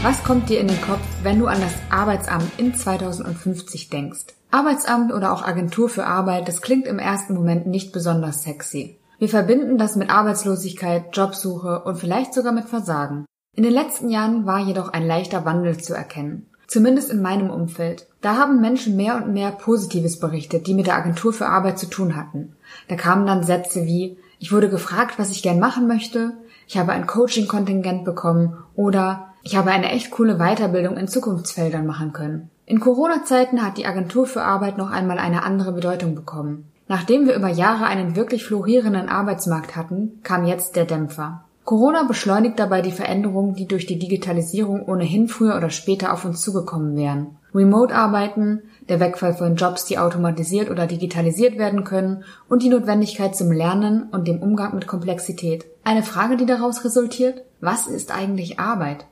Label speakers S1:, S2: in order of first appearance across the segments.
S1: Was kommt dir in den Kopf, wenn du an das Arbeitsamt in 2050 denkst? Arbeitsamt oder auch Agentur für Arbeit, das klingt im ersten Moment nicht besonders sexy. Wir verbinden das mit Arbeitslosigkeit, Jobsuche und vielleicht sogar mit Versagen. In den letzten Jahren war jedoch ein leichter Wandel zu erkennen. Zumindest in meinem Umfeld. Da haben Menschen mehr und mehr Positives berichtet, die mit der Agentur für Arbeit zu tun hatten. Da kamen dann Sätze wie, ich wurde gefragt, was ich gern machen möchte, ich habe ein Coaching-Kontingent bekommen oder ich habe eine echt coole Weiterbildung in Zukunftsfeldern machen können. In Corona-Zeiten hat die Agentur für Arbeit noch einmal eine andere Bedeutung bekommen. Nachdem wir über Jahre einen wirklich florierenden Arbeitsmarkt hatten, kam jetzt der Dämpfer. Corona beschleunigt dabei die Veränderungen, die durch die Digitalisierung ohnehin früher oder später auf uns zugekommen wären. Remote-Arbeiten, der Wegfall von Jobs, die automatisiert oder digitalisiert werden können und die Notwendigkeit zum Lernen und dem Umgang mit Komplexität. Eine Frage, die daraus resultiert? Was ist eigentlich Arbeit?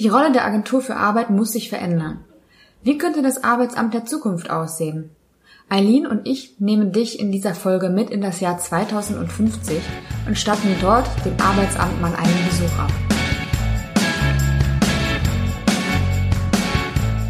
S1: Die Rolle der Agentur für Arbeit muss sich verändern. Wie könnte das Arbeitsamt der Zukunft aussehen? Eileen und ich nehmen dich in dieser Folge mit in das Jahr 2050 und statten dort dem Arbeitsamt mal einen Besuch ab.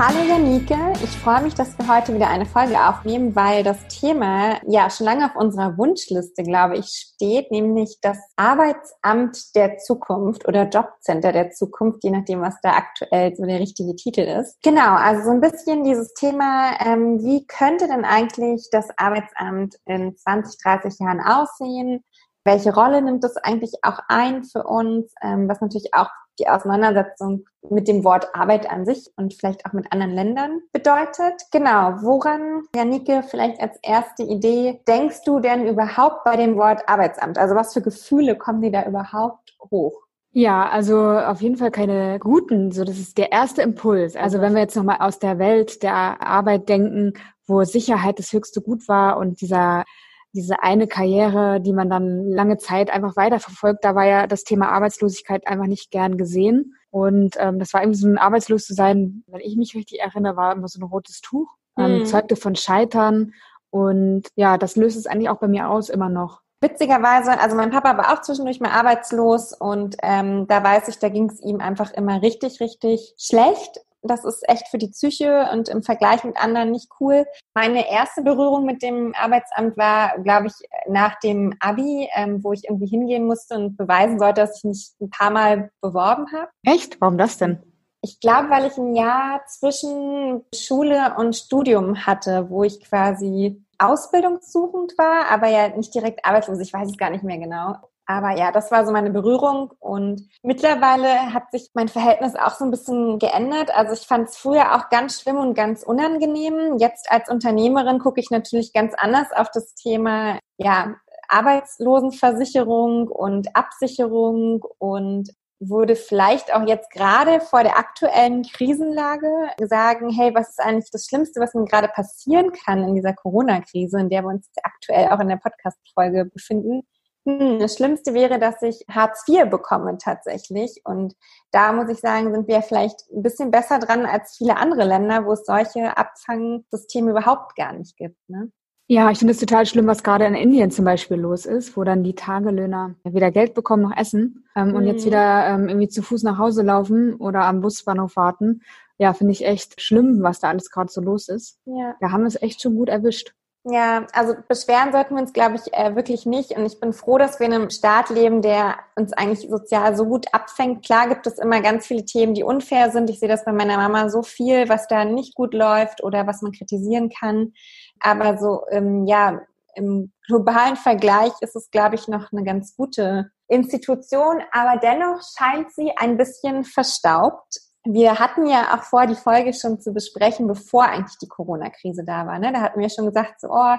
S2: Hallo Janike, ich freue mich, dass wir heute wieder eine Folge aufnehmen, weil das Thema ja schon lange auf unserer Wunschliste, glaube ich, steht, nämlich das Arbeitsamt der Zukunft oder Jobcenter der Zukunft, je nachdem, was da aktuell so der richtige Titel ist. Genau, also so ein bisschen dieses Thema, ähm, wie könnte denn eigentlich das Arbeitsamt in 20, 30 Jahren aussehen? Welche Rolle nimmt es eigentlich auch ein für uns, ähm, was natürlich auch die Auseinandersetzung mit dem Wort Arbeit an sich und vielleicht auch mit anderen Ländern bedeutet. Genau, woran, Janike, vielleicht als erste Idee, denkst du denn überhaupt bei dem Wort Arbeitsamt? Also was für Gefühle kommen dir da überhaupt hoch?
S1: Ja, also auf jeden Fall keine guten. So, das ist der erste Impuls. Also wenn wir jetzt nochmal aus der Welt der Arbeit denken, wo Sicherheit das höchste Gut war und dieser diese eine Karriere, die man dann lange Zeit einfach weiterverfolgt, da war ja das Thema Arbeitslosigkeit einfach nicht gern gesehen. Und ähm, das war irgendwie so ein arbeitslos zu sein, wenn ich mich richtig erinnere, war immer so ein rotes Tuch, ähm, mhm. zeugte von Scheitern. Und ja, das löst es eigentlich auch bei mir aus immer noch.
S2: Witzigerweise, also mein Papa war auch zwischendurch mal arbeitslos und ähm, da weiß ich, da ging es ihm einfach immer richtig, richtig schlecht. Das ist echt für die Psyche und im Vergleich mit anderen nicht cool. Meine erste Berührung mit dem Arbeitsamt war, glaube ich, nach dem Abi, ähm, wo ich irgendwie hingehen musste und beweisen sollte, dass ich mich ein paar Mal beworben habe.
S1: Echt? Warum das denn?
S2: Ich glaube, weil ich ein Jahr zwischen Schule und Studium hatte, wo ich quasi ausbildungssuchend war, aber ja nicht direkt arbeitslos. Ich weiß es gar nicht mehr genau. Aber ja, das war so meine Berührung und mittlerweile hat sich mein Verhältnis auch so ein bisschen geändert. Also ich fand es früher auch ganz schlimm und ganz unangenehm. Jetzt als Unternehmerin gucke ich natürlich ganz anders auf das Thema, ja, Arbeitslosenversicherung und Absicherung und würde vielleicht auch jetzt gerade vor der aktuellen Krisenlage sagen, hey, was ist eigentlich das Schlimmste, was mir gerade passieren kann in dieser Corona-Krise, in der wir uns aktuell auch in der Podcast-Folge befinden? Hm, das Schlimmste wäre, dass ich Hartz IV bekomme tatsächlich. Und da muss ich sagen, sind wir vielleicht ein bisschen besser dran als viele andere Länder, wo es solche Abfangsysteme überhaupt gar nicht gibt. Ne?
S1: Ja, ich finde es total schlimm, was gerade in Indien zum Beispiel los ist, wo dann die Tagelöhner weder Geld bekommen noch essen ähm, mhm. und jetzt mhm. wieder ähm, irgendwie zu Fuß nach Hause laufen oder am Busbahnhof warten. Ja, finde ich echt schlimm, was da alles gerade so los ist. Ja. Da haben wir es echt schon gut erwischt.
S2: Ja, also beschweren sollten wir uns, glaube ich, äh, wirklich nicht. Und ich bin froh, dass wir in einem Staat leben, der uns eigentlich sozial so gut abfängt. Klar gibt es immer ganz viele Themen, die unfair sind. Ich sehe das bei meiner Mama so viel, was da nicht gut läuft oder was man kritisieren kann. Aber so, ähm, ja, im globalen Vergleich ist es, glaube ich, noch eine ganz gute Institution. Aber dennoch scheint sie ein bisschen verstaubt wir hatten ja auch vor, die Folge schon zu besprechen, bevor eigentlich die Corona-Krise da war. Ne? Da hatten wir schon gesagt, so, oh,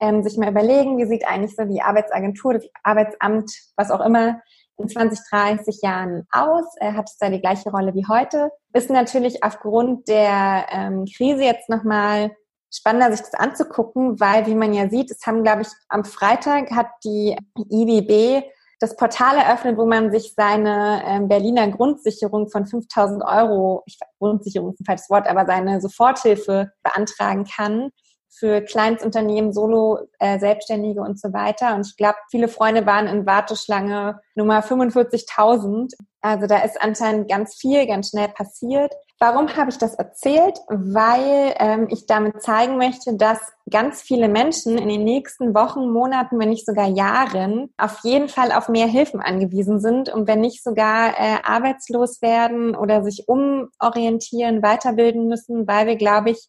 S2: ähm, sich mal überlegen, wie sieht eigentlich so die Arbeitsagentur, das Arbeitsamt, was auch immer, in 20, 30 Jahren aus? Äh, hat es da die gleiche Rolle wie heute? Ist natürlich aufgrund der ähm, Krise jetzt nochmal spannender, sich das anzugucken, weil, wie man ja sieht, es haben, glaube ich, am Freitag hat die IBB das Portal eröffnet, wo man sich seine ähm, Berliner Grundsicherung von 5000 Euro, ich, Grundsicherung ist ein falsches Wort, aber seine Soforthilfe beantragen kann für Kleinstunternehmen, Solo, äh, Selbstständige und so weiter. Und ich glaube, viele Freunde waren in Warteschlange Nummer 45.000. Also da ist anscheinend ganz viel, ganz schnell passiert. Warum habe ich das erzählt? Weil ähm, ich damit zeigen möchte, dass ganz viele Menschen in den nächsten Wochen, Monaten, wenn nicht sogar Jahren, auf jeden Fall auf mehr Hilfen angewiesen sind und wenn nicht sogar äh, arbeitslos werden oder sich umorientieren, weiterbilden müssen, weil wir, glaube ich,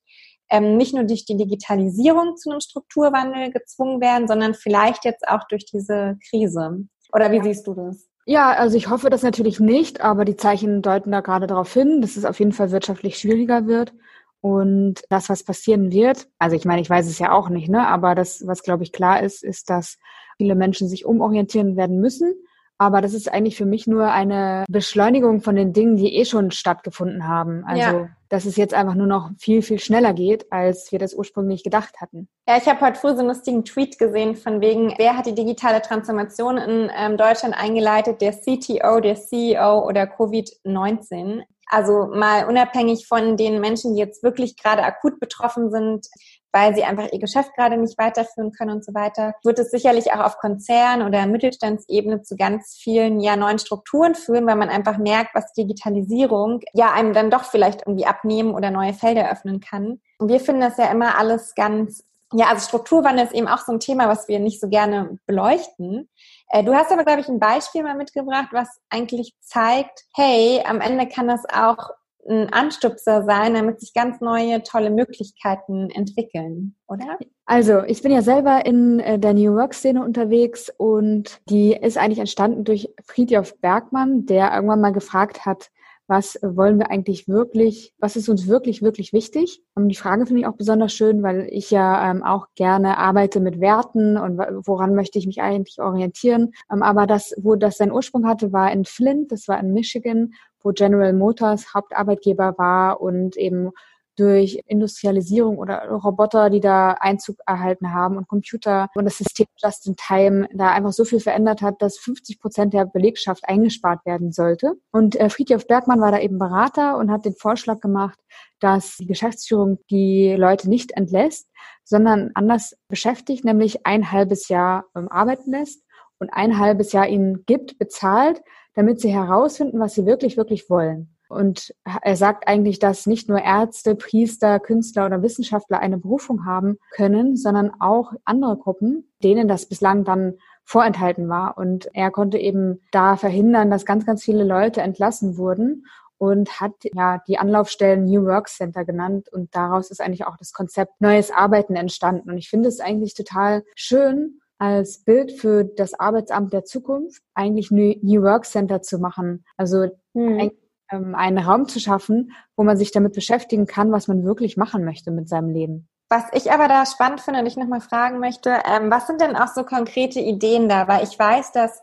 S2: ähm, nicht nur durch die Digitalisierung zu einem Strukturwandel gezwungen werden, sondern vielleicht jetzt auch durch diese Krise. Oder wie siehst du das?
S1: Ja, also ich hoffe das natürlich nicht, aber die Zeichen deuten da gerade darauf hin, dass es auf jeden Fall wirtschaftlich schwieriger wird. Und das, was passieren wird, also ich meine, ich weiß es ja auch nicht, ne? Aber das, was glaube ich klar ist, ist, dass viele Menschen sich umorientieren werden müssen. Aber das ist eigentlich für mich nur eine Beschleunigung von den Dingen, die eh schon stattgefunden haben. Also, ja. dass es jetzt einfach nur noch viel, viel schneller geht, als wir das ursprünglich gedacht hatten.
S2: Ja, ich habe heute früh so einen lustigen Tweet gesehen von wegen, wer hat die digitale Transformation in ähm, Deutschland eingeleitet? Der CTO, der CEO oder Covid-19? Also mal unabhängig von den Menschen, die jetzt wirklich gerade akut betroffen sind, weil sie einfach ihr Geschäft gerade nicht weiterführen können und so weiter, wird es sicherlich auch auf Konzern- oder Mittelstandsebene zu ganz vielen ja neuen Strukturen führen, weil man einfach merkt, was Digitalisierung ja einem dann doch vielleicht irgendwie abnehmen oder neue Felder öffnen kann. Und wir finden das ja immer alles ganz ja, also Strukturwandel ist eben auch so ein Thema, was wir nicht so gerne beleuchten. Äh, du hast aber, glaube ich, ein Beispiel mal mitgebracht, was eigentlich zeigt, hey, am Ende kann das auch ein Anstupser sein, damit sich ganz neue, tolle Möglichkeiten entwickeln, oder?
S1: Also, ich bin ja selber in äh, der New Work-Szene unterwegs und die ist eigentlich entstanden durch Friedhof Bergmann, der irgendwann mal gefragt hat, was wollen wir eigentlich wirklich, was ist uns wirklich, wirklich wichtig? Und die Frage finde ich auch besonders schön, weil ich ja ähm, auch gerne arbeite mit Werten und woran möchte ich mich eigentlich orientieren. Ähm, aber das, wo das seinen Ursprung hatte, war in Flint, das war in Michigan, wo General Motors Hauptarbeitgeber war und eben durch Industrialisierung oder Roboter, die da Einzug erhalten haben und Computer und das System Just in Time da einfach so viel verändert hat, dass 50 Prozent der Belegschaft eingespart werden sollte. Und äh, Friedhof Bergmann war da eben Berater und hat den Vorschlag gemacht, dass die Geschäftsführung die Leute nicht entlässt, sondern anders beschäftigt, nämlich ein halbes Jahr ähm, arbeiten lässt und ein halbes Jahr ihnen gibt, bezahlt, damit sie herausfinden, was sie wirklich, wirklich wollen. Und er sagt eigentlich, dass nicht nur Ärzte, Priester, Künstler oder Wissenschaftler eine Berufung haben können, sondern auch andere Gruppen, denen das bislang dann vorenthalten war. Und er konnte eben da verhindern, dass ganz, ganz viele Leute entlassen wurden und hat ja die Anlaufstellen New Work Center genannt und daraus ist eigentlich auch das Konzept Neues Arbeiten entstanden. Und ich finde es eigentlich total schön, als Bild für das Arbeitsamt der Zukunft eigentlich New Work Center zu machen. Also hm. Ähm, einen Raum zu schaffen, wo man sich damit beschäftigen kann, was man wirklich machen möchte mit seinem Leben.
S2: Was ich aber da spannend finde und ich nochmal fragen möchte, ähm, was sind denn auch so konkrete Ideen da? Weil ich weiß, dass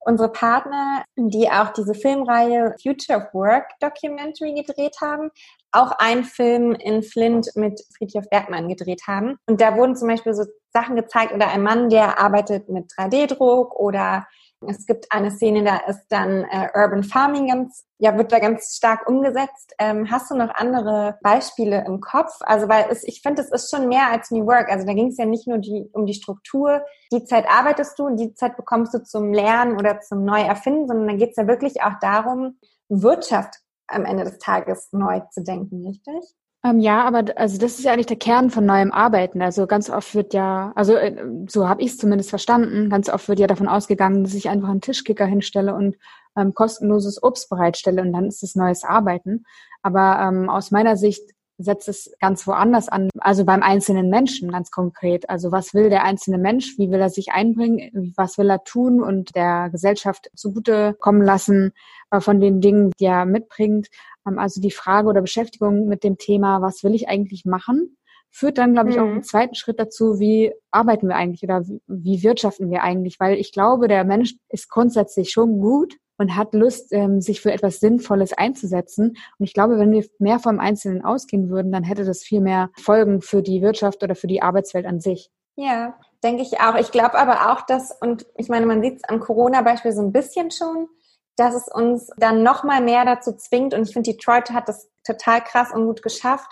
S2: unsere Partner, die auch diese Filmreihe Future of Work Documentary gedreht haben, auch einen Film in Flint mit Friedhof Bergmann gedreht haben. Und da wurden zum Beispiel so Sachen gezeigt oder ein Mann, der arbeitet mit 3D-Druck oder es gibt eine Szene, da ist dann äh, Urban Farming ganz, ja, wird da ganz stark umgesetzt. Ähm, hast du noch andere Beispiele im Kopf? Also, weil es, ich finde, es ist schon mehr als New Work. Also, da ging es ja nicht nur die, um die Struktur. Die Zeit arbeitest du, die Zeit bekommst du zum Lernen oder zum Neuerfinden, sondern dann geht es ja wirklich auch darum, Wirtschaft am Ende des Tages neu zu denken, richtig?
S1: Ähm, ja, aber also das ist ja eigentlich der Kern von neuem Arbeiten. Also ganz oft wird ja, also äh, so habe ich es zumindest verstanden, ganz oft wird ja davon ausgegangen, dass ich einfach einen Tischkicker hinstelle und ähm, kostenloses Obst bereitstelle und dann ist es neues Arbeiten. Aber ähm, aus meiner Sicht setzt es ganz woanders an, also beim einzelnen Menschen ganz konkret. Also was will der einzelne Mensch, wie will er sich einbringen, was will er tun und der Gesellschaft zugute kommen lassen äh, von den Dingen, die er mitbringt. Ähm, also die Frage oder Beschäftigung mit dem Thema, was will ich eigentlich machen, führt dann, glaube ich, mhm. auch einen zweiten Schritt dazu, wie arbeiten wir eigentlich oder wie wirtschaften wir eigentlich, weil ich glaube, der Mensch ist grundsätzlich schon gut und hat Lust, ähm, sich für etwas Sinnvolles einzusetzen. Und ich glaube, wenn wir mehr vom Einzelnen ausgehen würden, dann hätte das viel mehr Folgen für die Wirtschaft oder für die Arbeitswelt an sich.
S2: Ja, denke ich auch. Ich glaube aber auch, dass, und ich meine, man sieht es am Corona-Beispiel so ein bisschen schon, dass es uns dann noch mal mehr dazu zwingt. Und ich finde, Detroit hat das total krass und gut geschafft,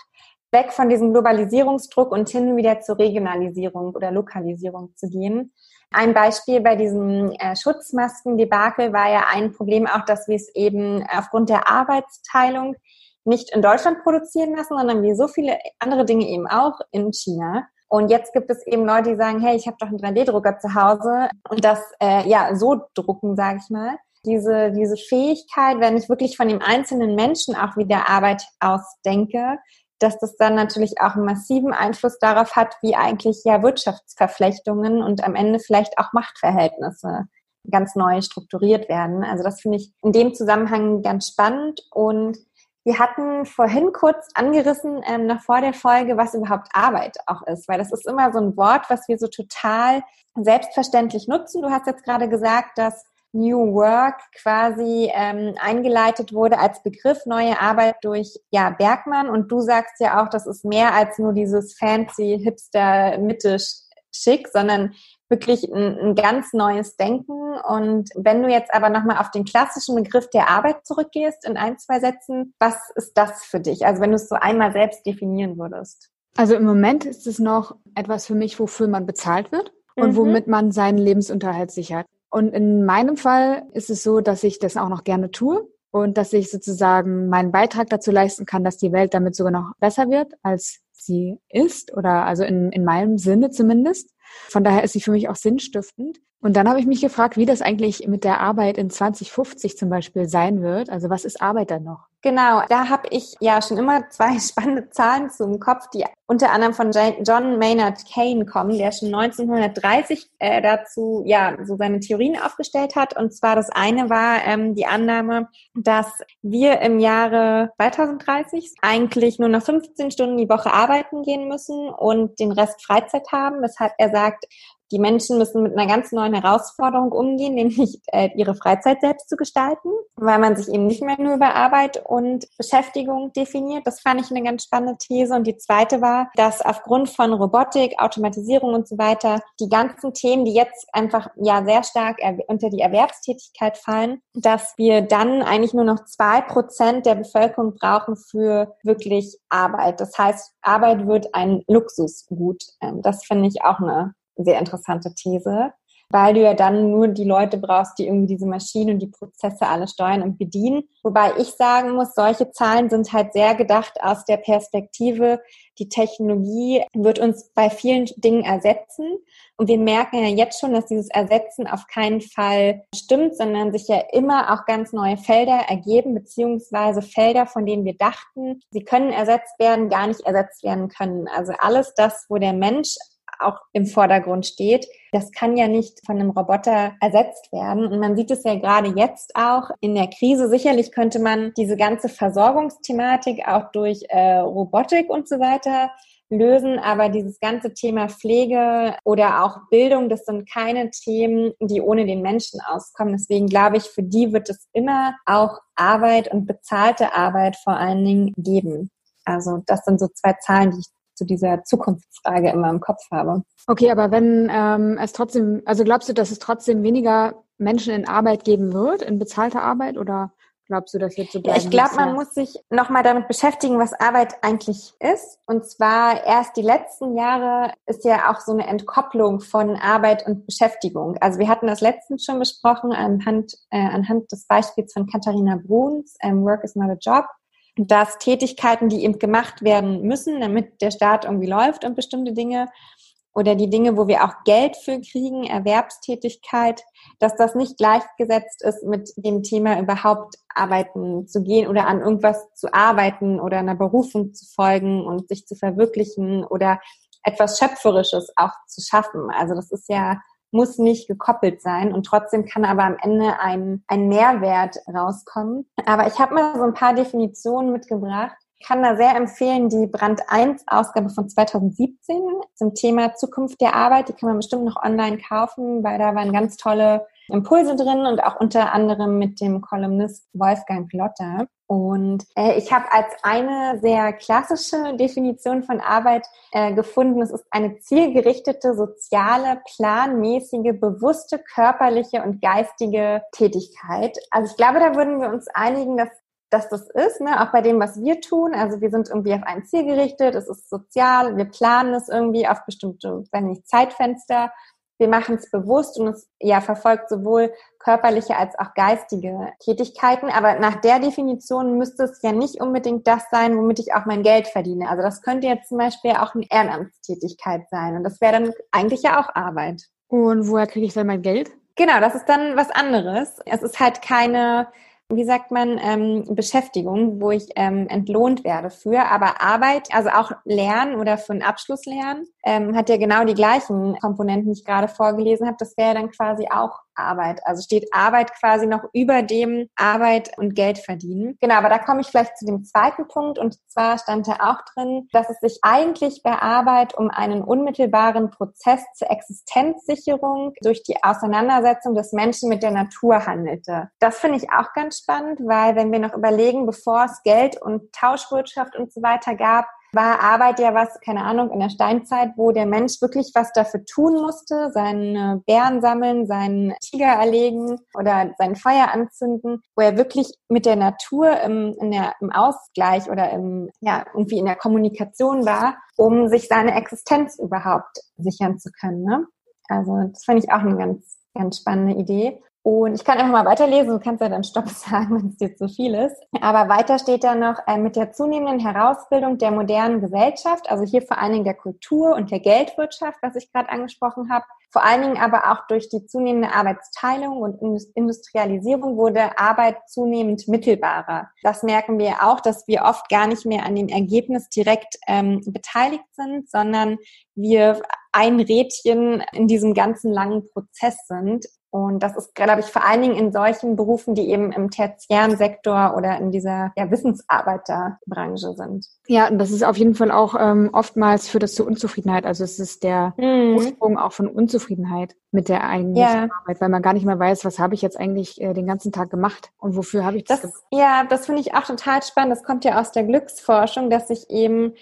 S2: weg von diesem Globalisierungsdruck und hin wieder zur Regionalisierung oder Lokalisierung zu gehen. Ein Beispiel bei diesem äh, Schutzmasken-Debakel war ja ein Problem auch, dass wir es eben aufgrund der Arbeitsteilung nicht in Deutschland produzieren lassen, sondern wie so viele andere Dinge eben auch in China. Und jetzt gibt es eben Leute, die sagen, hey, ich habe doch einen 3D-Drucker zu Hause und das äh, ja so drucken, sage ich mal. Diese, diese Fähigkeit, wenn ich wirklich von dem einzelnen Menschen auch wieder Arbeit ausdenke, dass das dann natürlich auch einen massiven Einfluss darauf hat, wie eigentlich ja Wirtschaftsverflechtungen und am Ende vielleicht auch Machtverhältnisse ganz neu strukturiert werden. Also das finde ich in dem Zusammenhang ganz spannend und wir hatten vorhin kurz angerissen, ähm, noch vor der Folge, was überhaupt Arbeit auch ist, weil das ist immer so ein Wort, was wir so total selbstverständlich nutzen. Du hast jetzt gerade gesagt, dass New Work quasi ähm, eingeleitet wurde als Begriff neue Arbeit durch ja Bergmann und du sagst ja auch, das ist mehr als nur dieses fancy hipster Mitte schick, sondern wirklich ein, ein, ganz neues Denken. Und wenn du jetzt aber nochmal auf den klassischen Begriff der Arbeit zurückgehst in ein, zwei Sätzen, was ist das für dich? Also wenn du es so einmal selbst definieren würdest.
S1: Also im Moment ist es noch etwas für mich, wofür man bezahlt wird und mhm. womit man seinen Lebensunterhalt sichert. Und in meinem Fall ist es so, dass ich das auch noch gerne tue und dass ich sozusagen meinen Beitrag dazu leisten kann, dass die Welt damit sogar noch besser wird, als sie ist oder also in, in meinem Sinne zumindest. Von daher ist sie für mich auch sinnstiftend. Und dann habe ich mich gefragt, wie das eigentlich mit der Arbeit in 2050 zum Beispiel sein wird. Also was ist Arbeit dann noch?
S2: Genau, da habe ich ja schon immer zwei spannende Zahlen zum Kopf, die unter anderem von John Maynard Kane kommen, der schon 1930 äh, dazu ja so seine Theorien aufgestellt hat. Und zwar das eine war ähm, die Annahme, dass wir im Jahre 2030 eigentlich nur noch 15 Stunden die Woche arbeiten gehen müssen und den Rest Freizeit haben. Weshalb er sagt, die Menschen müssen mit einer ganz neuen Herausforderung umgehen, nämlich äh, ihre Freizeit selbst zu gestalten, weil man sich eben nicht mehr nur über Arbeit und Beschäftigung definiert. Das fand ich eine ganz spannende These. Und die zweite war, dass aufgrund von Robotik, Automatisierung und so weiter die ganzen Themen, die jetzt einfach ja sehr stark unter die Erwerbstätigkeit fallen, dass wir dann eigentlich nur noch zwei Prozent der Bevölkerung brauchen für wirklich Arbeit. Das heißt, Arbeit wird ein Luxusgut. Ähm, das finde ich auch eine sehr interessante These, weil du ja dann nur die Leute brauchst, die irgendwie diese Maschinen und die Prozesse alle steuern und bedienen. Wobei ich sagen muss, solche Zahlen sind halt sehr gedacht aus der Perspektive, die Technologie wird uns bei vielen Dingen ersetzen. Und wir merken ja jetzt schon, dass dieses Ersetzen auf keinen Fall stimmt, sondern sich ja immer auch ganz neue Felder ergeben, beziehungsweise Felder, von denen wir dachten, sie können ersetzt werden, gar nicht ersetzt werden können. Also alles das, wo der Mensch auch im Vordergrund steht. Das kann ja nicht von einem Roboter ersetzt werden. Und man sieht es ja gerade jetzt auch in der Krise. Sicherlich könnte man diese ganze Versorgungsthematik auch durch äh, Robotik und so weiter lösen, aber dieses ganze Thema Pflege oder auch Bildung, das sind keine Themen, die ohne den Menschen auskommen. Deswegen glaube ich, für die wird es immer auch Arbeit und bezahlte Arbeit vor allen Dingen geben. Also das sind so zwei Zahlen, die ich zu dieser Zukunftsfrage immer im Kopf habe.
S1: Okay, aber wenn ähm, es trotzdem, also glaubst du, dass es trotzdem weniger Menschen in Arbeit geben wird, in bezahlter Arbeit oder glaubst du, das wird so bleiben?
S2: Ja, ich glaube, man muss sich nochmal damit beschäftigen, was Arbeit eigentlich ist. Und zwar erst die letzten Jahre ist ja auch so eine Entkopplung von Arbeit und Beschäftigung. Also wir hatten das letztens schon besprochen anhand, äh, anhand des Beispiels von Katharina Bruns, ähm, Work is not a Job dass Tätigkeiten, die eben gemacht werden müssen, damit der Staat irgendwie läuft und bestimmte Dinge oder die Dinge, wo wir auch Geld für kriegen, Erwerbstätigkeit, dass das nicht gleichgesetzt ist mit dem Thema überhaupt arbeiten zu gehen oder an irgendwas zu arbeiten oder einer Berufung zu folgen und sich zu verwirklichen oder etwas Schöpferisches auch zu schaffen. Also das ist ja muss nicht gekoppelt sein und trotzdem kann aber am Ende ein, ein Mehrwert rauskommen. Aber ich habe mal so ein paar Definitionen mitgebracht. Ich kann da sehr empfehlen die Brand 1 Ausgabe von 2017 zum Thema Zukunft der Arbeit. Die kann man bestimmt noch online kaufen, weil da waren ganz tolle Impulse drin und auch unter anderem mit dem Kolumnist Wolfgang Lotter. Und äh, ich habe als eine sehr klassische Definition von Arbeit äh, gefunden, es ist eine zielgerichtete, soziale, planmäßige, bewusste körperliche und geistige Tätigkeit. Also ich glaube, da würden wir uns einigen, dass dass das ist, ne? auch bei dem, was wir tun. Also wir sind irgendwie auf ein Ziel gerichtet, es ist sozial, wir planen es irgendwie auf bestimmte, wenn nicht Zeitfenster wir machen es bewusst und es ja verfolgt sowohl körperliche als auch geistige Tätigkeiten. Aber nach der Definition müsste es ja nicht unbedingt das sein, womit ich auch mein Geld verdiene. Also das könnte jetzt zum Beispiel auch eine Ehrenamtstätigkeit sein. Und das wäre dann eigentlich ja auch Arbeit.
S1: Und woher kriege ich dann mein Geld?
S2: Genau, das ist dann was anderes. Es ist halt keine wie sagt man, ähm, Beschäftigung, wo ich ähm, entlohnt werde für. Aber Arbeit, also auch Lernen oder für einen Abschluss lernen, ähm, hat ja genau die gleichen Komponenten, die ich gerade vorgelesen habe. Das wäre dann quasi auch Arbeit. Also steht Arbeit quasi noch über dem Arbeit und Geld verdienen. Genau, aber da komme ich vielleicht zu dem zweiten Punkt und zwar stand da auch drin, dass es sich eigentlich bei Arbeit um einen unmittelbaren Prozess zur Existenzsicherung durch die Auseinandersetzung des Menschen mit der Natur handelte. Das finde ich auch ganz spannend, weil wenn wir noch überlegen, bevor es Geld und Tauschwirtschaft und so weiter gab, war Arbeit ja was, keine Ahnung, in der Steinzeit, wo der Mensch wirklich was dafür tun musste, seine Bären sammeln, seinen Tiger erlegen oder sein Feuer anzünden, wo er wirklich mit der Natur im, der, im Ausgleich oder im, ja, irgendwie in der Kommunikation war, um sich seine Existenz überhaupt sichern zu können. Ne? Also das finde ich auch eine ganz, ganz spannende Idee. Und ich kann einfach mal weiterlesen, du kannst ja dann Stopp sagen, wenn es dir zu viel ist. Aber weiter steht da noch, äh, mit der zunehmenden Herausbildung der modernen Gesellschaft, also hier vor allen Dingen der Kultur und der Geldwirtschaft, was ich gerade angesprochen habe, vor allen Dingen aber auch durch die zunehmende Arbeitsteilung und Industrialisierung wurde Arbeit zunehmend mittelbarer. Das merken wir auch, dass wir oft gar nicht mehr an dem Ergebnis direkt ähm, beteiligt sind, sondern wir ein Rädchen in diesem ganzen langen Prozess sind. Und das ist, glaube ich, vor allen Dingen in solchen Berufen, die eben im tertiären Sektor oder in dieser ja, Wissensarbeiterbranche sind.
S1: Ja, und das ist auf jeden Fall auch ähm, oftmals für das zur Unzufriedenheit. Also es ist der mhm. Ursprung auch von Unzufriedenheit mit der eigentlichen ja. Arbeit, weil man gar nicht mehr weiß, was habe ich jetzt eigentlich äh, den ganzen Tag gemacht und wofür habe ich das,
S2: das gemacht. Ja, das finde ich auch total spannend. Das kommt ja aus der Glücksforschung, dass sich eben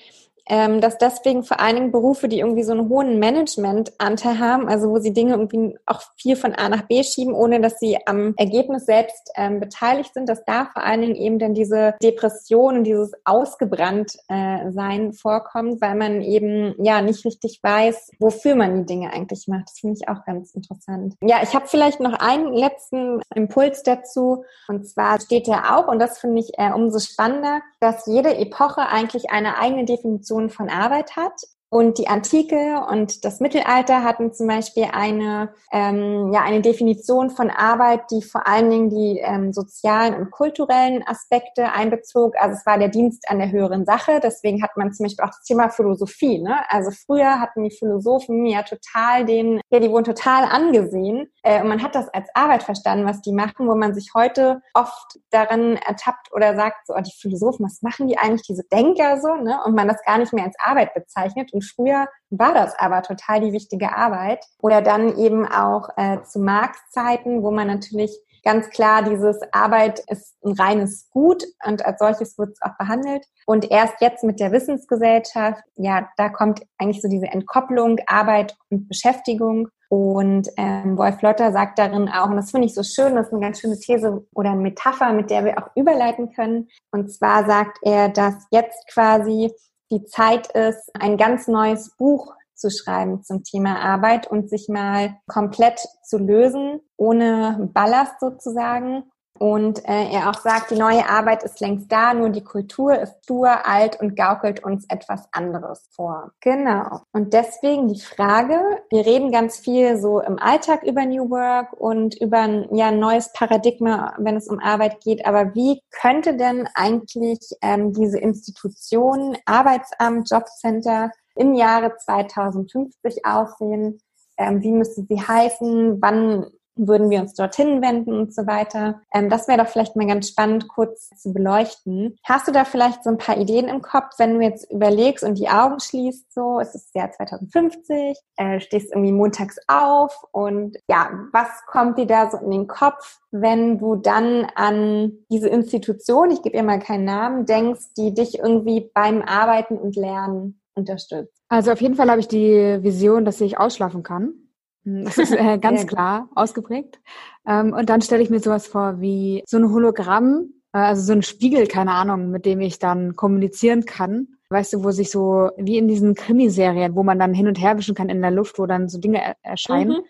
S2: ähm, dass deswegen vor allen Dingen Berufe, die irgendwie so einen hohen Managementanteil haben, also wo sie Dinge irgendwie auch viel von A nach B schieben, ohne dass sie am Ergebnis selbst ähm, beteiligt sind, dass da vor allen Dingen eben dann diese Depression und dieses ausgebrannt äh, sein vorkommt, weil man eben ja nicht richtig weiß, wofür man die Dinge eigentlich macht. Das finde ich auch ganz interessant. Ja, ich habe vielleicht noch einen letzten Impuls dazu und zwar steht ja auch, und das finde ich äh, umso spannender, dass jede Epoche eigentlich eine eigene Definition Definition von Arbeit hat und die Antike und das Mittelalter hatten zum Beispiel eine, ähm, ja, eine Definition von Arbeit, die vor allen Dingen die ähm, sozialen und kulturellen Aspekte einbezog. Also es war der Dienst an der höheren Sache. Deswegen hat man zum Beispiel auch das Thema Philosophie. Ne? Also früher hatten die Philosophen ja total den, ja, die wurden total angesehen. Äh, und man hat das als Arbeit verstanden, was die machen, wo man sich heute oft daran ertappt oder sagt, so, oh, die Philosophen, was machen die eigentlich, diese Denker so, ne? Und man das gar nicht mehr als Arbeit bezeichnet früher war das aber total die wichtige Arbeit. Oder dann eben auch äh, zu Marx-Zeiten, wo man natürlich ganz klar dieses Arbeit ist ein reines Gut und als solches wird es auch behandelt. Und erst jetzt mit der Wissensgesellschaft, ja, da kommt eigentlich so diese Entkopplung Arbeit und Beschäftigung. Und ähm, Wolf Lotter sagt darin auch, und das finde ich so schön, das ist eine ganz schöne These oder eine Metapher, mit der wir auch überleiten können. Und zwar sagt er, dass jetzt quasi die Zeit ist, ein ganz neues Buch zu schreiben zum Thema Arbeit und sich mal komplett zu lösen, ohne Ballast sozusagen und äh, er auch sagt, die neue Arbeit ist längst da, nur die Kultur ist stur, alt und gaukelt uns etwas anderes vor. Genau. Und deswegen die Frage, wir reden ganz viel so im Alltag über New Work und über ein ja, neues Paradigma, wenn es um Arbeit geht. Aber wie könnte denn eigentlich ähm, diese Institution, Arbeitsamt, Jobcenter im Jahre 2050 aussehen? Ähm, wie müsste sie heißen? Wann würden wir uns dorthin wenden und so weiter. Ähm, das wäre doch vielleicht mal ganz spannend, kurz zu beleuchten. Hast du da vielleicht so ein paar Ideen im Kopf, wenn du jetzt überlegst und die Augen schließt, so, es ist Jahr 2050, äh, stehst irgendwie montags auf und ja, was kommt dir da so in den Kopf, wenn du dann an diese Institution, ich gebe ihr mal keinen Namen, denkst, die dich irgendwie beim Arbeiten und Lernen unterstützt?
S1: Also auf jeden Fall habe ich die Vision, dass ich ausschlafen kann. Hm, das ist äh, ganz klar ausgeprägt. Ähm, und dann stelle ich mir sowas vor wie so ein Hologramm Äh, also so ein Spiegel, keine Ahnung, mit dem ich dann kommunizieren kann. Weißt du, wo sich so, wie in diesen Krimiserien, wo man dann hin und her wischen kann in der Luft, wo dann so Dinge erscheinen. Mhm.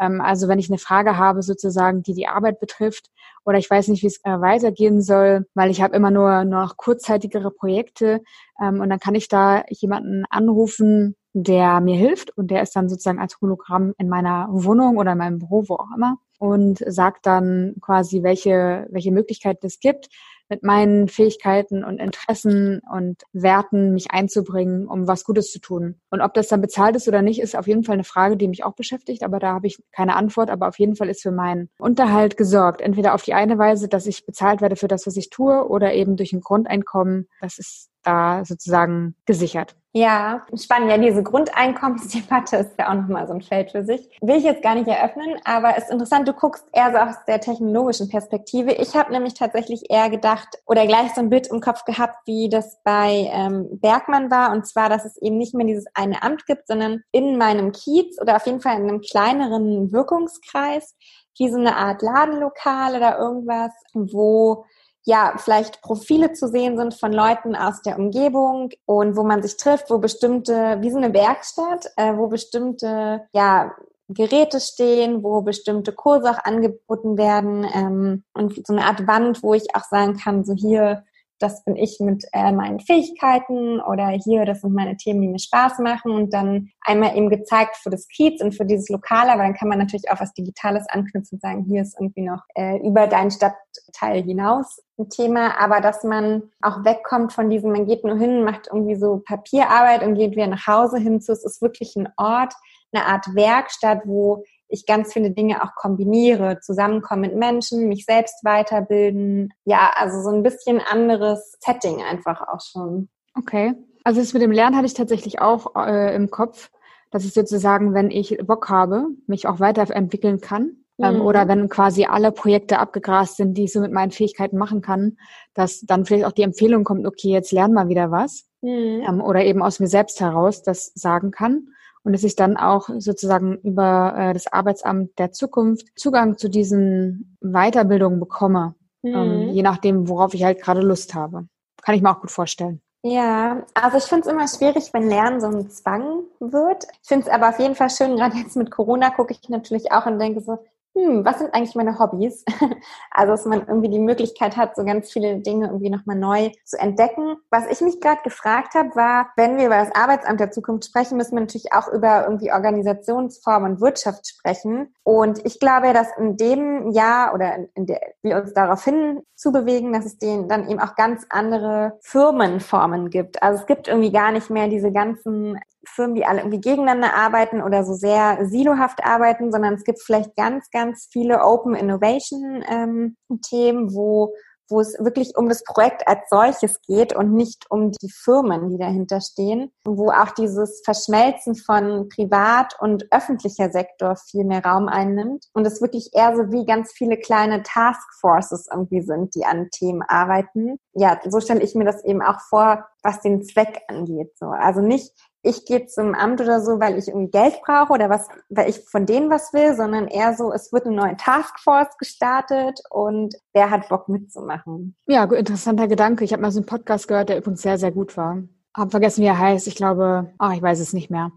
S1: Ähm, also wenn ich eine Frage habe, sozusagen, die die Arbeit betrifft, oder ich weiß nicht, wie es äh, weitergehen soll, weil ich habe immer nur, nur noch kurzzeitigere Projekte ähm, und dann kann ich da jemanden anrufen, der mir hilft und der ist dann sozusagen als Hologramm in meiner Wohnung oder in meinem Büro, wo auch immer und sagt dann quasi, welche, welche Möglichkeiten es gibt, mit meinen Fähigkeiten und Interessen und Werten mich einzubringen, um was Gutes zu tun. Und ob das dann bezahlt ist oder nicht, ist auf jeden Fall eine Frage, die mich auch beschäftigt, aber da habe ich keine Antwort. Aber auf jeden Fall ist für meinen Unterhalt gesorgt. Entweder auf die eine Weise, dass ich bezahlt werde für das, was ich tue, oder eben durch ein Grundeinkommen. Das ist da sozusagen gesichert.
S2: Ja, spannend. Ja, diese Grundeinkommensdebatte ist ja auch nochmal so ein Feld für sich. Will ich jetzt gar nicht eröffnen, aber es ist interessant, du guckst eher so aus der technologischen Perspektive. Ich habe nämlich tatsächlich eher gedacht oder gleich so ein Bild im Kopf gehabt, wie das bei ähm, Bergmann war. Und zwar, dass es eben nicht mehr dieses eine Amt gibt, sondern in meinem Kiez oder auf jeden Fall in einem kleineren Wirkungskreis, wie so eine Art Ladenlokal oder irgendwas, wo ja, vielleicht Profile zu sehen sind von Leuten aus der Umgebung und wo man sich trifft, wo bestimmte, wie so eine Werkstatt, äh, wo bestimmte, ja, Geräte stehen, wo bestimmte Kurse auch angeboten werden ähm, und so eine Art Wand, wo ich auch sagen kann, so hier das bin ich mit äh, meinen Fähigkeiten oder hier, das sind meine Themen, die mir Spaß machen und dann einmal eben gezeigt für das Kiez und für dieses Lokal, aber dann kann man natürlich auch was Digitales anknüpfen und sagen, hier ist irgendwie noch äh, über deinen Stadtteil hinaus ein Thema, aber dass man auch wegkommt von diesem, man geht nur hin, macht irgendwie so Papierarbeit und geht wieder nach Hause hinzu, es ist wirklich ein Ort, eine Art Werkstatt, wo ich ganz viele Dinge auch kombiniere, zusammenkommen mit Menschen, mich selbst weiterbilden. Ja, also so ein bisschen anderes Setting einfach auch schon.
S1: Okay. Also das mit dem Lernen hatte ich tatsächlich auch äh, im Kopf, dass ich sozusagen, wenn ich Bock habe, mich auch weiterentwickeln kann. Ähm, mhm. oder wenn quasi alle Projekte abgegrast sind, die ich so mit meinen Fähigkeiten machen kann, dass dann vielleicht auch die Empfehlung kommt, okay, jetzt lern mal wieder was. Mhm. Ähm, oder eben aus mir selbst heraus das sagen kann und dass ich dann auch sozusagen über äh, das Arbeitsamt der Zukunft Zugang zu diesen Weiterbildungen bekomme, ähm, mhm. ähm, je nachdem, worauf ich halt gerade Lust habe. Kann ich mir auch gut vorstellen.
S2: Ja, also ich finde es immer schwierig, wenn Lernen so ein Zwang wird. Ich finde es aber auf jeden Fall schön, gerade jetzt mit Corona gucke ich natürlich auch und denke so, hm, was sind eigentlich meine Hobbys? Also, dass man irgendwie die Möglichkeit hat, so ganz viele Dinge irgendwie nochmal neu zu entdecken. Was ich mich gerade gefragt habe, war, wenn wir über das Arbeitsamt der Zukunft sprechen, müssen wir natürlich auch über irgendwie Organisationsform und Wirtschaft sprechen. Und ich glaube, dass in dem Jahr oder in der wir uns darauf hin zu bewegen, dass es denen dann eben auch ganz andere Firmenformen gibt. Also es gibt irgendwie gar nicht mehr diese ganzen Firmen, die alle irgendwie gegeneinander arbeiten oder so sehr silohaft arbeiten, sondern es gibt vielleicht ganz, ganz viele Open Innovation ähm, Themen, wo wo es wirklich um das Projekt als solches geht und nicht um die Firmen, die dahinter stehen, wo auch dieses Verschmelzen von privat und öffentlicher Sektor viel mehr Raum einnimmt und es wirklich eher so wie ganz viele kleine Taskforces irgendwie sind, die an Themen arbeiten. Ja, so stelle ich mir das eben auch vor, was den Zweck angeht. So, also nicht ich gehe zum Amt oder so, weil ich irgendwie Geld brauche oder was, weil ich von denen was will, sondern eher so, es wird eine neue Taskforce gestartet und wer hat Bock mitzumachen.
S1: Ja, interessanter Gedanke. Ich habe mal so einen Podcast gehört, der übrigens sehr, sehr gut war. Hab vergessen, wie er heißt. Ich glaube, oh, ich weiß es nicht mehr.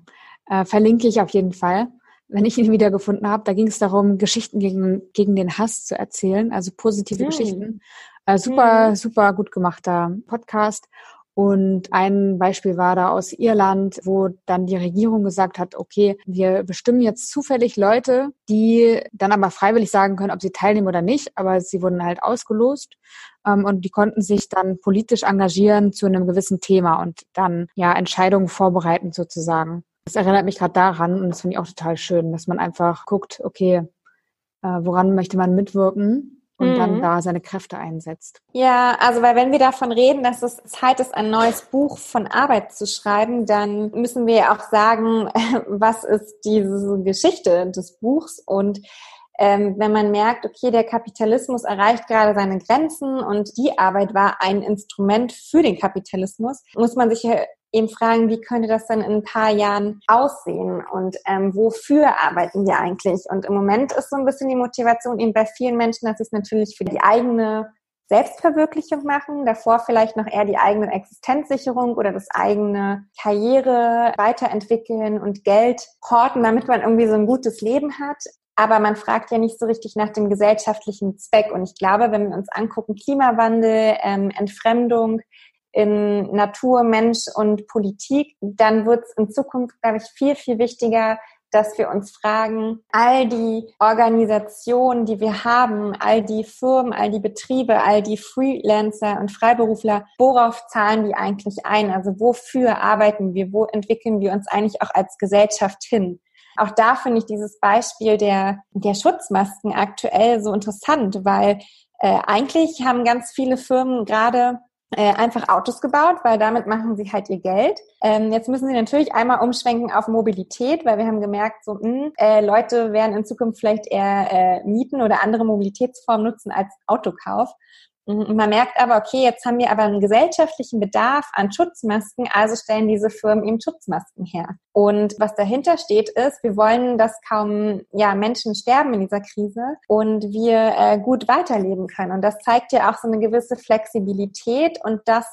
S1: Äh, verlinke ich auf jeden Fall. Wenn ich ihn wiedergefunden habe, da ging es darum, Geschichten gegen, gegen den Hass zu erzählen, also positive hm. Geschichten. Äh, super, hm. super gut gemachter Podcast. Und ein Beispiel war da aus Irland, wo dann die Regierung gesagt hat, okay, wir bestimmen jetzt zufällig Leute, die dann aber freiwillig sagen können, ob sie teilnehmen oder nicht, aber sie wurden halt ausgelost ähm, und die konnten sich dann politisch engagieren zu einem gewissen Thema und dann ja Entscheidungen vorbereiten sozusagen. Das erinnert mich gerade daran und das finde ich auch total schön, dass man einfach guckt, okay, äh, woran möchte man mitwirken und mhm. dann da seine Kräfte einsetzt.
S2: Ja, also weil wenn wir davon reden, dass es Zeit ist, ein neues Buch von Arbeit zu schreiben, dann müssen wir ja auch sagen, was ist diese Geschichte des Buchs und ähm, wenn man merkt, okay, der Kapitalismus erreicht gerade seine Grenzen und die Arbeit war ein Instrument für den Kapitalismus, muss man sich eben fragen, wie könnte das denn in ein paar Jahren aussehen und ähm, wofür arbeiten wir eigentlich? Und im Moment ist so ein bisschen die Motivation eben bei vielen Menschen, dass sie es natürlich für die eigene Selbstverwirklichung machen, davor vielleicht noch eher die eigene Existenzsicherung oder das eigene Karriere weiterentwickeln und Geld horten, damit man irgendwie so ein gutes Leben hat. Aber man fragt ja nicht so richtig nach dem gesellschaftlichen Zweck. Und ich glaube, wenn wir uns angucken, Klimawandel, ähm, Entfremdung, in Natur, Mensch und Politik, dann wird es in Zukunft, glaube ich, viel, viel wichtiger, dass wir uns fragen, all die Organisationen, die wir haben, all die Firmen, all die Betriebe, all die Freelancer und Freiberufler, worauf zahlen die eigentlich ein? Also wofür arbeiten wir? Wo entwickeln wir uns eigentlich auch als Gesellschaft hin? Auch da finde ich dieses Beispiel der, der Schutzmasken aktuell so interessant, weil äh, eigentlich haben ganz viele Firmen gerade äh, einfach Autos gebaut, weil damit machen sie halt ihr Geld. Ähm, jetzt müssen sie natürlich einmal umschwenken auf Mobilität, weil wir haben gemerkt, so mh, hm, äh, Leute werden in Zukunft vielleicht eher äh, Mieten oder andere Mobilitätsformen nutzen als Autokauf. Und man merkt aber, okay, jetzt haben wir aber einen gesellschaftlichen Bedarf an Schutzmasken, also stellen diese Firmen eben Schutzmasken her. Und was dahinter steht, ist, wir wollen, dass kaum ja, Menschen sterben in dieser Krise und wir äh, gut weiterleben können. Und das zeigt ja auch so eine gewisse Flexibilität und dass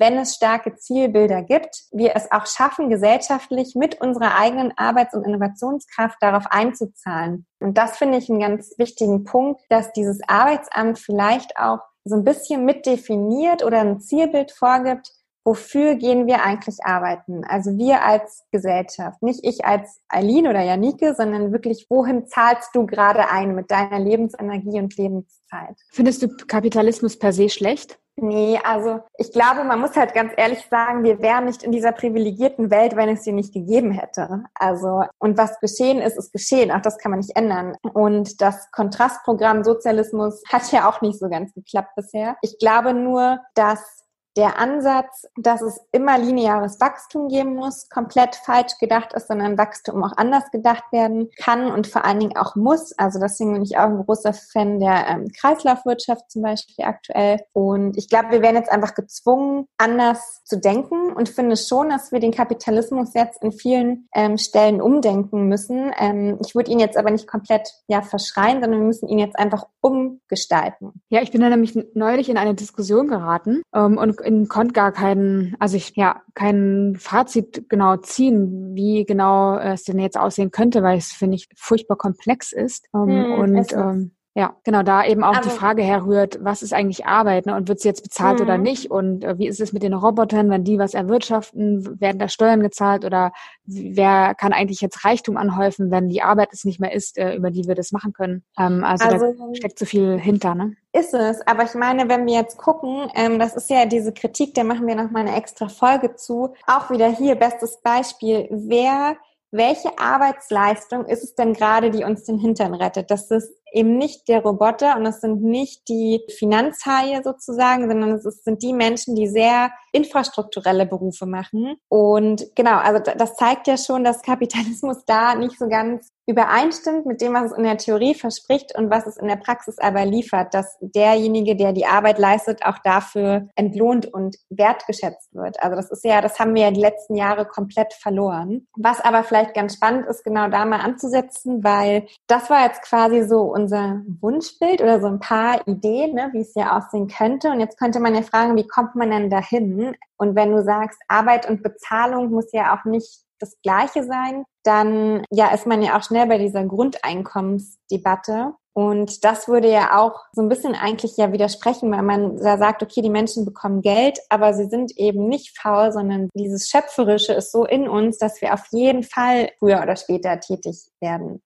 S2: wenn es starke Zielbilder gibt, wir es auch schaffen, gesellschaftlich mit unserer eigenen Arbeits- und Innovationskraft darauf einzuzahlen. Und das finde ich einen ganz wichtigen Punkt, dass dieses Arbeitsamt vielleicht auch so ein bisschen mitdefiniert oder ein Zielbild vorgibt, wofür gehen wir eigentlich arbeiten? Also wir als Gesellschaft, nicht ich als Eileen oder Janike, sondern wirklich, wohin zahlst du gerade ein mit deiner Lebensenergie und Lebenszeit?
S1: Findest du Kapitalismus per se schlecht?
S2: Nee, also ich glaube, man muss halt ganz ehrlich sagen, wir wären nicht in dieser privilegierten Welt, wenn es sie nicht gegeben hätte. Also, und was geschehen ist, ist geschehen. Auch das kann man nicht ändern. Und das Kontrastprogramm Sozialismus hat ja auch nicht so ganz geklappt bisher. Ich glaube nur, dass der Ansatz, dass es immer lineares Wachstum geben muss, komplett falsch gedacht ist, sondern Wachstum auch anders gedacht werden kann und vor allen Dingen auch muss. Also deswegen bin ich auch ein großer Fan der ähm, Kreislaufwirtschaft zum Beispiel aktuell. Und ich glaube, wir werden jetzt einfach gezwungen, anders zu denken und finde schon, dass wir den Kapitalismus jetzt in vielen ähm, Stellen umdenken müssen. Ähm, ich würde ihn jetzt aber nicht komplett ja verschreien, sondern wir müssen ihn jetzt einfach umgestalten.
S1: Ja, ich bin da nämlich neulich in eine Diskussion geraten ähm, und konnte gar keinen, also ich ja kein Fazit genau ziehen, wie genau es denn jetzt aussehen könnte, weil es finde ich furchtbar komplex ist. Ähm, hm, und ähm, ja, genau, da eben auch also, die Frage herrührt, was ist eigentlich Arbeit ne, und wird sie jetzt bezahlt mhm. oder nicht und äh, wie ist es mit den Robotern, wenn die was erwirtschaften, werden da Steuern gezahlt oder wer kann eigentlich jetzt Reichtum anhäufen, wenn die Arbeit es nicht mehr ist, äh, über die wir das machen können. Ähm, also, also da steckt so viel hinter, ne?
S2: Ist es, aber ich meine, wenn wir jetzt gucken, ähm, das ist ja diese Kritik, da machen wir noch mal eine extra Folge zu. Auch wieder hier, bestes Beispiel, wer welche Arbeitsleistung ist es denn gerade, die uns den Hintern rettet? Das ist eben nicht der Roboter und das sind nicht die Finanzhaie sozusagen, sondern es sind die Menschen, die sehr infrastrukturelle Berufe machen. Und genau, also das zeigt ja schon, dass Kapitalismus da nicht so ganz übereinstimmt mit dem, was es in der Theorie verspricht und was es in der Praxis aber liefert, dass derjenige, der die Arbeit leistet, auch dafür entlohnt und wertgeschätzt wird. Also das ist ja, das haben wir ja die letzten Jahre komplett verloren. Was aber vielleicht ganz spannend ist, genau da mal anzusetzen, weil das war jetzt quasi so unser Wunschbild oder so ein paar Ideen, ne, wie es ja aussehen könnte. Und jetzt könnte man ja fragen, wie kommt man denn dahin? Und wenn du sagst, Arbeit und Bezahlung muss ja auch nicht das Gleiche sein, dann ja ist man ja auch schnell bei dieser Grundeinkommensdebatte. Und das würde ja auch so ein bisschen eigentlich ja widersprechen, weil man da sagt, okay, die Menschen bekommen Geld, aber sie sind eben nicht faul, sondern dieses Schöpferische ist so in uns, dass wir auf jeden Fall früher oder später tätig werden.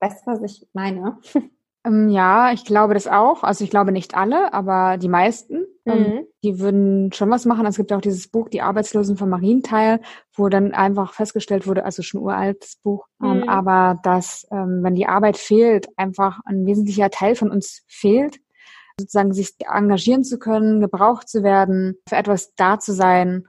S2: Weißt du, was ich meine?
S1: Ähm, ja, ich glaube das auch. Also ich glaube nicht alle, aber die meisten. Ähm, mhm. die würden schon was machen. Es gibt ja auch dieses Buch, Die Arbeitslosen von Marienthal, wo dann einfach festgestellt wurde, also schon uraltes Buch, ähm, mhm. aber dass, wenn die Arbeit fehlt, einfach ein wesentlicher Teil von uns fehlt, sozusagen sich engagieren zu können, gebraucht zu werden, für etwas da zu sein.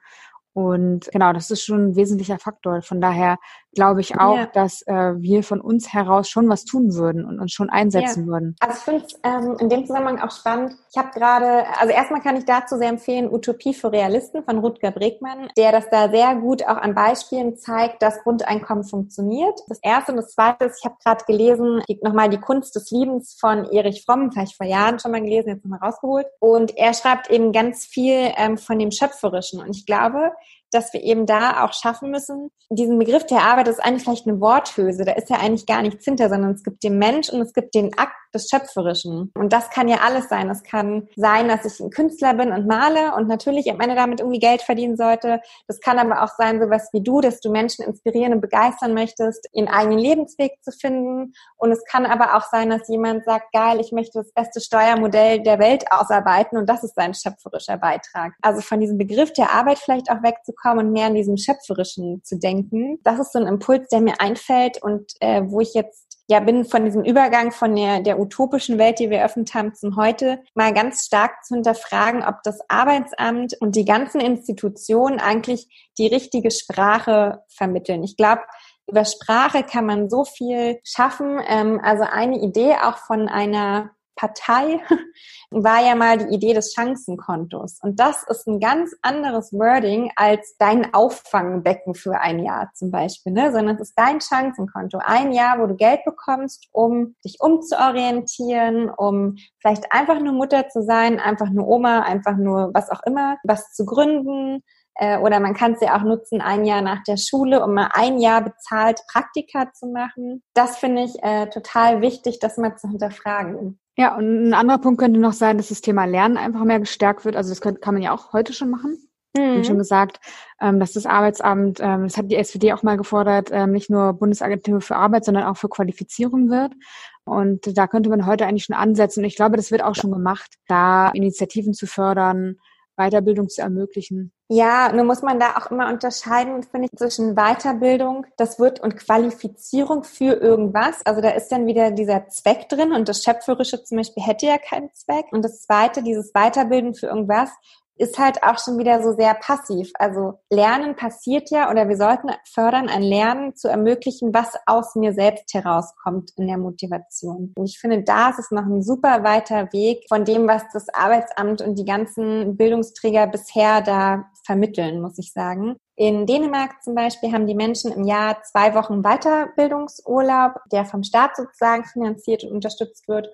S1: Und genau, das ist schon ein wesentlicher Faktor. Von daher glaube ich auch, ja. dass äh, wir von uns heraus schon was tun würden und uns schon einsetzen ja. würden.
S2: Also ich finde es ähm, in dem Zusammenhang auch spannend. Ich habe gerade, also erstmal kann ich dazu sehr empfehlen, Utopie für Realisten von Rutger Bregmann, der das da sehr gut auch an Beispielen zeigt, dass Grundeinkommen funktioniert. Das erste und das zweite ist, ich habe gerade gelesen, nochmal die Kunst des Liebens von Erich Fromm, vielleicht vor Jahren schon mal gelesen, jetzt nochmal rausgeholt. Und er schreibt eben ganz viel ähm, von dem Schöpferischen. Und ich glaube, dass wir eben da auch schaffen müssen. Diesen Begriff der Arbeit ist eigentlich vielleicht eine Worthülse. Da ist ja eigentlich gar nichts hinter, sondern es gibt den Mensch und es gibt den Akt des Schöpferischen. Und das kann ja alles sein. Es kann sein, dass ich ein Künstler bin und male und natürlich am Ende damit irgendwie Geld verdienen sollte. Das kann aber auch sein, sowas wie du, dass du Menschen inspirieren und begeistern möchtest, ihren eigenen Lebensweg zu finden. Und es kann aber auch sein, dass jemand sagt, geil, ich möchte das beste Steuermodell der Welt ausarbeiten und das ist sein schöpferischer Beitrag. Also von diesem Begriff der Arbeit vielleicht auch wegzukommen und mehr an diesem Schöpferischen zu denken. Das ist so ein Impuls, der mir einfällt und äh, wo ich jetzt ja, bin von diesem Übergang von der, der utopischen Welt, die wir eröffnet haben, zum heute, mal ganz stark zu hinterfragen, ob das Arbeitsamt und die ganzen Institutionen eigentlich die richtige Sprache vermitteln. Ich glaube, über Sprache kann man so viel schaffen. Ähm, also eine Idee auch von einer Partei war ja mal die Idee des Chancenkontos. Und das ist ein ganz anderes Wording als dein Auffangbecken für ein Jahr zum Beispiel, ne? sondern es ist dein Chancenkonto. Ein Jahr, wo du Geld bekommst, um dich umzuorientieren, um vielleicht einfach nur Mutter zu sein, einfach nur Oma, einfach nur was auch immer, was zu gründen, äh, oder man kann es ja auch nutzen, ein Jahr nach der Schule, um mal ein Jahr bezahlt Praktika zu machen. Das finde ich äh, total wichtig, das mal zu hinterfragen.
S1: Ja, und ein anderer Punkt könnte noch sein, dass das Thema Lernen einfach mehr gestärkt wird. Also das könnte, kann man ja auch heute schon machen. Mhm. Ich habe schon gesagt, ähm, dass das Arbeitsamt, ähm, das hat die SPD auch mal gefordert, ähm, nicht nur Bundesagentur für Arbeit, sondern auch für Qualifizierung wird. Und da könnte man heute eigentlich schon ansetzen. Und ich glaube, das wird auch schon gemacht, da Initiativen zu fördern, Weiterbildung zu ermöglichen.
S2: Ja, nur muss man da auch immer unterscheiden, finde ich, zwischen Weiterbildung, das wird und Qualifizierung für irgendwas. Also da ist dann wieder dieser Zweck drin und das Schöpferische zum Beispiel hätte ja keinen Zweck. Und das zweite, dieses Weiterbilden für irgendwas, ist halt auch schon wieder so sehr passiv. Also Lernen passiert ja oder wir sollten fördern, ein Lernen zu ermöglichen, was aus mir selbst herauskommt in der Motivation. Und ich finde, da ist es noch ein super weiter Weg von dem, was das Arbeitsamt und die ganzen Bildungsträger bisher da vermitteln, muss ich sagen. In Dänemark zum Beispiel haben die Menschen im Jahr zwei Wochen Weiterbildungsurlaub, der vom Staat sozusagen finanziert und unterstützt wird.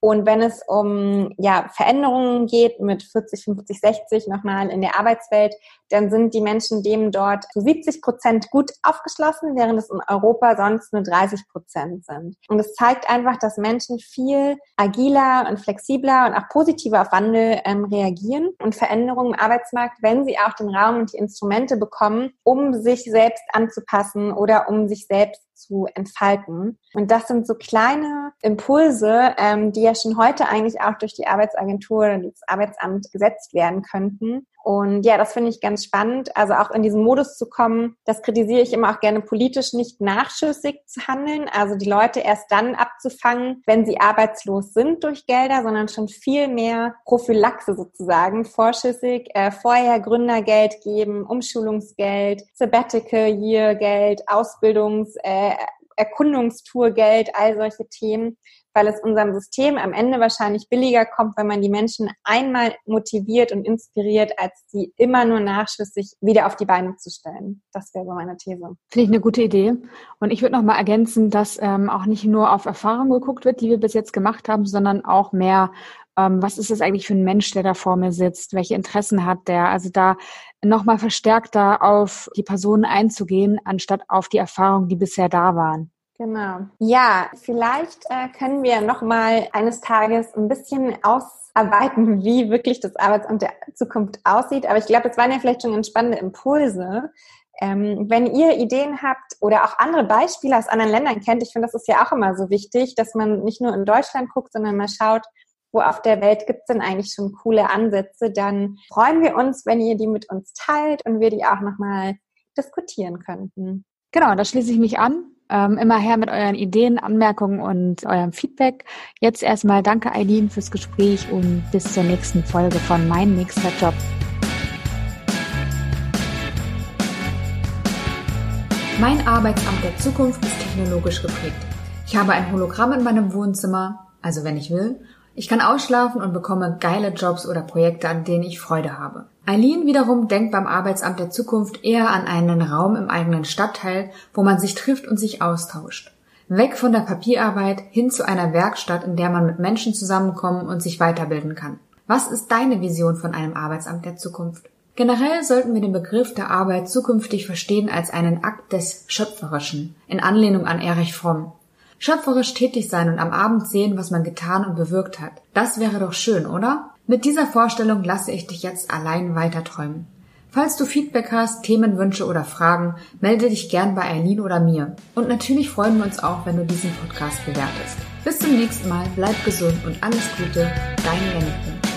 S2: Und wenn es um ja, Veränderungen geht mit 40, 50, 60 nochmal in der Arbeitswelt, dann sind die Menschen dem dort zu 70 Prozent gut aufgeschlossen, während es in Europa sonst nur 30 Prozent sind. Und es zeigt einfach, dass Menschen viel agiler und flexibler und auch positiver auf Wandel ähm, reagieren und Veränderungen im Arbeitsmarkt, wenn sie auch den Raum und die Instrumente bekommen, um sich selbst anzupassen oder um sich selbst zu entfalten. Und das sind so kleine Impulse, ähm, die ja schon heute eigentlich auch durch die Arbeitsagentur oder das Arbeitsamt gesetzt werden könnten. Und ja, das finde ich ganz spannend. Also auch in diesen Modus zu kommen, das kritisiere ich immer auch gerne politisch, nicht nachschüssig zu handeln. Also die Leute erst dann abzufangen, wenn sie arbeitslos sind durch Gelder, sondern schon viel mehr Prophylaxe sozusagen, vorschüssig, äh, vorher Gründergeld geben, Umschulungsgeld, Sabbatical Year Geld, Ausbildungs, äh, Erkundungstourgeld, all solche Themen, weil es unserem System am Ende wahrscheinlich billiger kommt, wenn man die Menschen einmal motiviert und inspiriert, als sie immer nur nachschlüssig wieder auf die Beine zu stellen. Das wäre so meine These.
S1: Finde ich eine gute Idee. Und ich würde noch mal ergänzen, dass ähm, auch nicht nur auf Erfahrung geguckt wird, die wir bis jetzt gemacht haben, sondern auch mehr ähm, was ist es eigentlich für ein Mensch, der da vor mir sitzt, welche Interessen hat der. Also da nochmal verstärkter auf die Personen einzugehen, anstatt auf die Erfahrungen, die bisher da waren.
S2: Genau. Ja, vielleicht äh, können wir noch mal eines Tages ein bisschen ausarbeiten, wie wirklich das Arbeitsamt der Zukunft aussieht. Aber ich glaube, das waren ja vielleicht schon ganz spannende Impulse. Ähm, wenn ihr Ideen habt oder auch andere Beispiele aus anderen Ländern kennt, ich finde, das ist ja auch immer so wichtig, dass man nicht nur in Deutschland guckt, sondern mal schaut, wo auf der Welt gibt es denn eigentlich schon coole Ansätze, dann freuen wir uns, wenn ihr die mit uns teilt und wir die auch nochmal diskutieren könnten.
S1: Genau, da schließe ich mich an. Ähm, immer her mit euren Ideen, Anmerkungen und eurem Feedback. Jetzt erstmal danke Eileen fürs Gespräch und bis zur nächsten Folge von Mein nächster Job. Mein Arbeitsamt der Zukunft ist technologisch geprägt. Ich habe ein Hologramm in meinem Wohnzimmer, also wenn ich will. Ich kann ausschlafen und bekomme geile Jobs oder Projekte, an denen ich Freude habe. Eileen wiederum denkt beim Arbeitsamt der Zukunft eher an einen Raum im eigenen Stadtteil, wo man sich trifft und sich austauscht. Weg von der Papierarbeit hin zu einer Werkstatt, in der man mit Menschen zusammenkommen und sich weiterbilden kann. Was ist deine Vision von einem Arbeitsamt der Zukunft? Generell sollten wir den Begriff der Arbeit zukünftig verstehen als einen Akt des Schöpferischen, in Anlehnung an Erich Fromm. Schöpferisch tätig sein und am Abend sehen, was man getan und bewirkt hat. Das wäre doch schön, oder? Mit dieser Vorstellung lasse ich dich jetzt allein weiterträumen. Falls du Feedback hast, Themenwünsche oder Fragen, melde dich gern bei Eileen oder mir. Und natürlich freuen wir uns auch, wenn du diesen Podcast bewertest. Bis zum nächsten Mal, bleib gesund und alles Gute, dein Lenny.